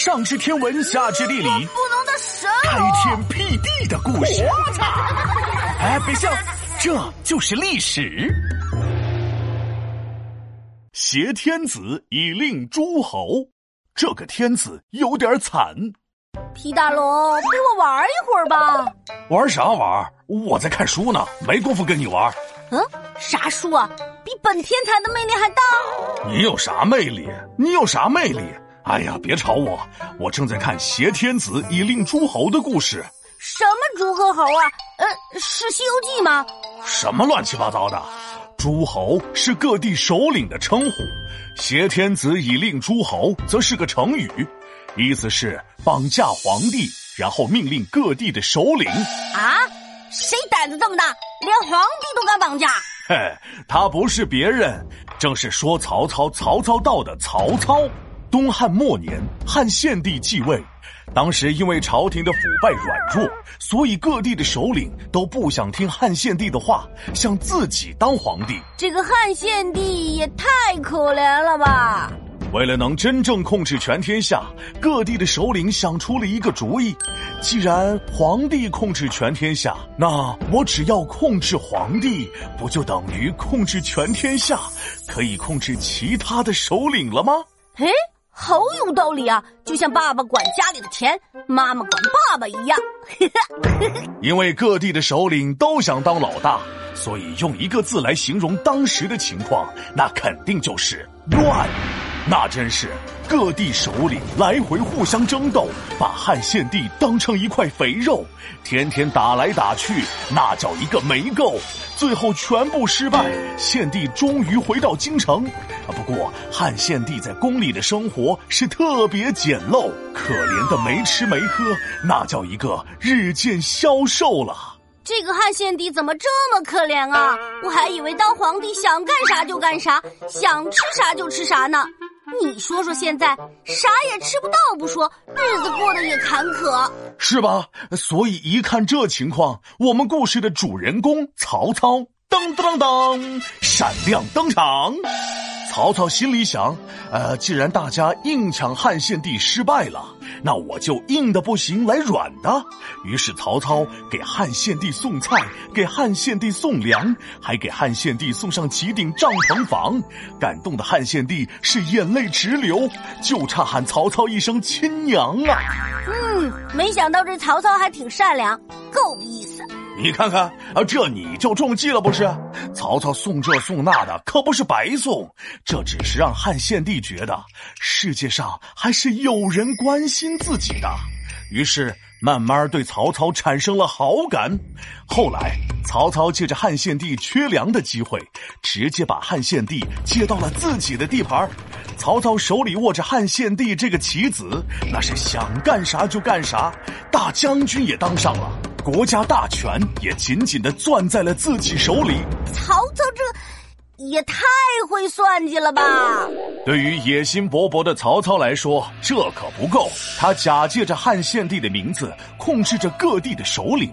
上知天文，下知地理，不能的神开天辟地的故事。哎，别笑，这就是历史。挟天子以令诸侯，这个天子有点惨。皮大龙，陪我玩一会儿吧。玩啥玩？我在看书呢，没工夫跟你玩。嗯，啥书啊？比本天才的魅力还大？你有啥魅力？你有啥魅力？哎呀，别吵我，我正在看挟天子以令诸侯的故事。什么诸葛侯啊？呃，是《西游记》吗？什么乱七八糟的？诸侯是各地首领的称呼，挟天子以令诸侯则是个成语，意思是绑架皇帝，然后命令各地的首领。啊？谁胆子这么大，连皇帝都敢绑架？嘿，他不是别人，正是说曹操曹操到的曹操。东汉末年，汉献帝继位，当时因为朝廷的腐败软弱，所以各地的首领都不想听汉献帝的话，想自己当皇帝。这个汉献帝也太可怜了吧！为了能真正控制全天下，各地的首领想出了一个主意：既然皇帝控制全天下，那我只要控制皇帝，不就等于控制全天下，可以控制其他的首领了吗？哎。好有道理啊！就像爸爸管家里的钱，妈妈管爸爸一样。因为各地的首领都想当老大，所以用一个字来形容当时的情况，那肯定就是乱。那真是各地首领来回互相争斗，把汉献帝当成一块肥肉，天天打来打去，那叫一个没够。最后全部失败，献帝终于回到京城。啊，不过汉献帝在宫里的生活是特别简陋，可怜的没吃没喝，那叫一个日渐消瘦了。这个汉献帝怎么这么可怜啊？我还以为当皇帝想干啥就干啥，想吃啥就吃啥呢。你说说，现在啥也吃不到不说，日子过得也坎坷，是吧？所以一看这情况，我们故事的主人公曹操，噔噔噔噔，闪亮登场。曹操心里想：呃，既然大家硬抢汉献帝失败了，那我就硬的不行来软的。于是曹操给汉献帝送菜，给汉献帝送粮，还给汉献帝送上几顶帐篷房。感动的汉献帝是眼泪直流，就差喊曹操一声亲娘啊！嗯，没想到这曹操还挺善良，够意思。你看看啊，这你就中计了不是？曹操送这送那的，可不是白送，这只是让汉献帝觉得世界上还是有人关心自己的，于是慢慢对曹操产生了好感。后来，曹操借着汉献帝缺粮的机会，直接把汉献帝接到了自己的地盘。曹操手里握着汉献帝这个棋子，那是想干啥就干啥，大将军也当上了。国家大权也紧紧的攥在了自己手里。曹操这也太会算计了吧！对于野心勃勃的曹操来说，这可不够。他假借着汉献帝的名字，控制着各地的首领，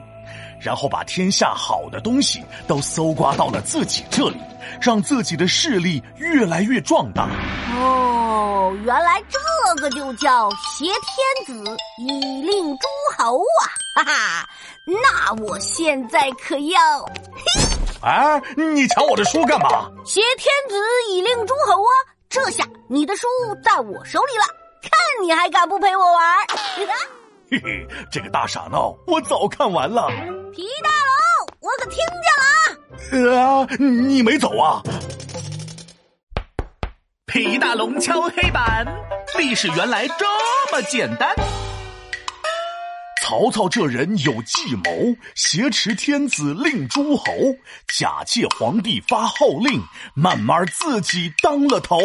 然后把天下好的东西都搜刮到了自己这里，让自己的势力越来越壮大。哦，原来这个就叫挟天子以令诸侯啊！哈哈。那我现在可要，嘿！哎，你抢我的书干嘛？挟天子以令诸侯啊！这下你的书在我手里了，看你还敢不陪我玩？嘿嘿，这个大傻闹，我早看完了。皮大龙，我可听见了啊！你没走啊？皮大龙敲黑板，历史原来这么简单。曹操这人有计谋，挟持天子令诸侯，假借皇帝发号令，慢慢自己当了头。